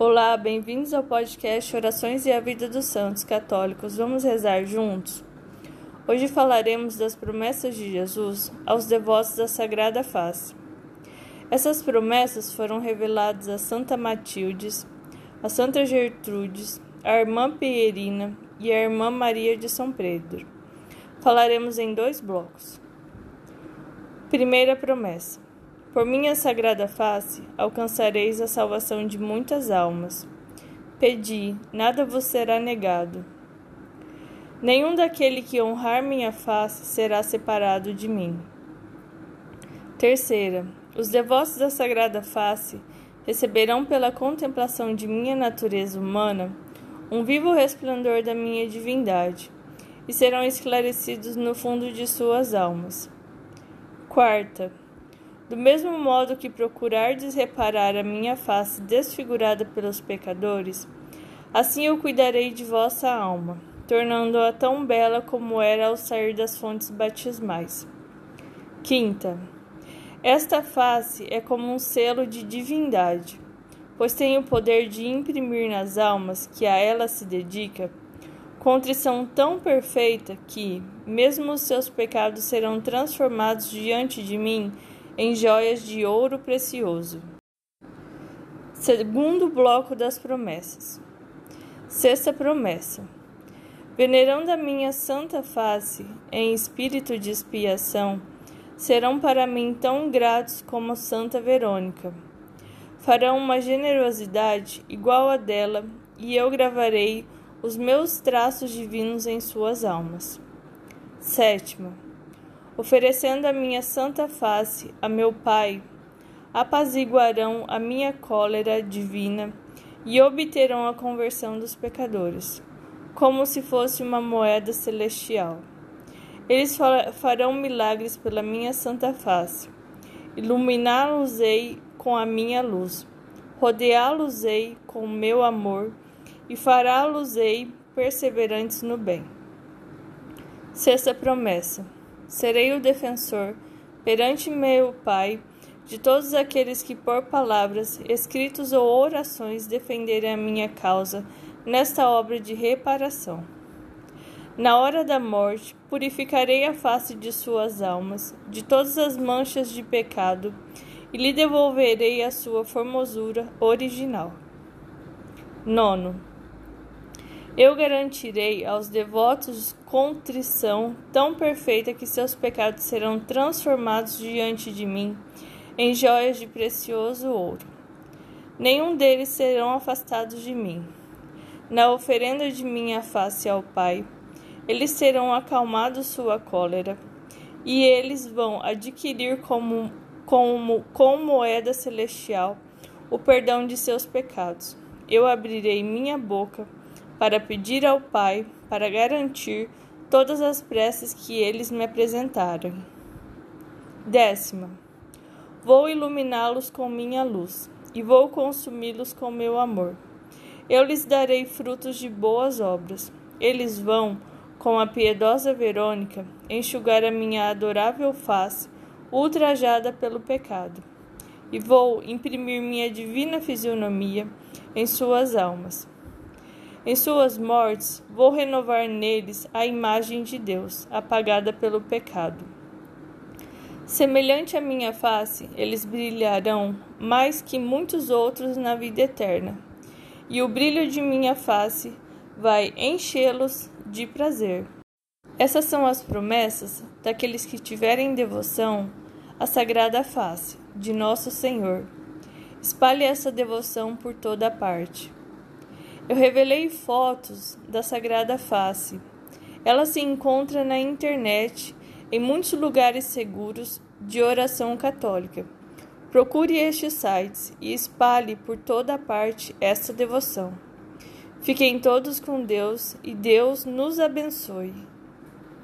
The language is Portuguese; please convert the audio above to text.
Olá, bem-vindos ao podcast Orações e a Vida dos Santos Católicos. Vamos rezar juntos? Hoje falaremos das promessas de Jesus aos devotos da Sagrada Face. Essas promessas foram reveladas a Santa Matildes, a Santa Gertrudes, a Irmã Pierina e a Irmã Maria de São Pedro. Falaremos em dois blocos. Primeira promessa. Por minha sagrada face alcançareis a salvação de muitas almas. Pedi, nada vos será negado. Nenhum daquele que honrar minha face será separado de mim. Terceira, os devotos da sagrada face receberão pela contemplação de minha natureza humana um vivo resplendor da minha divindade e serão esclarecidos no fundo de suas almas. Quarta, do mesmo modo que procurardes reparar a minha face desfigurada pelos pecadores, assim eu cuidarei de vossa alma, tornando-a tão bela como era ao sair das fontes batismais. Quinta. Esta face é como um selo de divindade, pois tem o poder de imprimir nas almas que a ela se dedica contrição tão perfeita que, mesmo os seus pecados serão transformados diante de mim em joias de ouro precioso. Segundo bloco das promessas. Sexta promessa. Venerando a minha santa face em espírito de expiação, serão para mim tão gratos como Santa Verônica. Farão uma generosidade igual a dela, e eu gravarei os meus traços divinos em suas almas. Sétima oferecendo a minha santa face a meu Pai, apaziguarão a minha cólera divina e obterão a conversão dos pecadores, como se fosse uma moeda celestial. Eles farão milagres pela minha santa face. Iluminá-los-ei com a minha luz, rodeá-los-ei com o meu amor e fará-los-ei perseverantes no bem. Sexta promessa serei o defensor perante meu Pai de todos aqueles que por palavras, escritos ou orações defenderem a minha causa nesta obra de reparação. Na hora da morte, purificarei a face de suas almas de todas as manchas de pecado e lhe devolverei a sua formosura original. Nono. Eu garantirei aos devotos contrição tão perfeita que seus pecados serão transformados diante de mim em joias de precioso ouro. Nenhum deles serão afastados de mim. Na oferenda de minha face ao Pai, eles terão acalmado sua cólera, e eles vão adquirir como, como com moeda celestial o perdão de seus pecados. Eu abrirei minha boca para pedir ao Pai para garantir todas as preces que eles me apresentaram. Décima. Vou iluminá-los com minha luz e vou consumi-los com meu amor. Eu lhes darei frutos de boas obras. Eles vão, com a piedosa Verônica, enxugar a minha adorável face, ultrajada pelo pecado. E vou imprimir minha divina fisionomia em suas almas em suas mortes, vou renovar neles a imagem de Deus, apagada pelo pecado. Semelhante à minha face, eles brilharão mais que muitos outros na vida eterna, e o brilho de minha face vai enchê-los de prazer. Essas são as promessas daqueles que tiverem devoção à sagrada face de nosso Senhor. Espalhe essa devoção por toda parte. Eu revelei fotos da Sagrada Face. Ela se encontra na internet em muitos lugares seguros de oração católica. Procure estes sites e espalhe por toda parte esta devoção. Fiquem todos com Deus e Deus nos abençoe.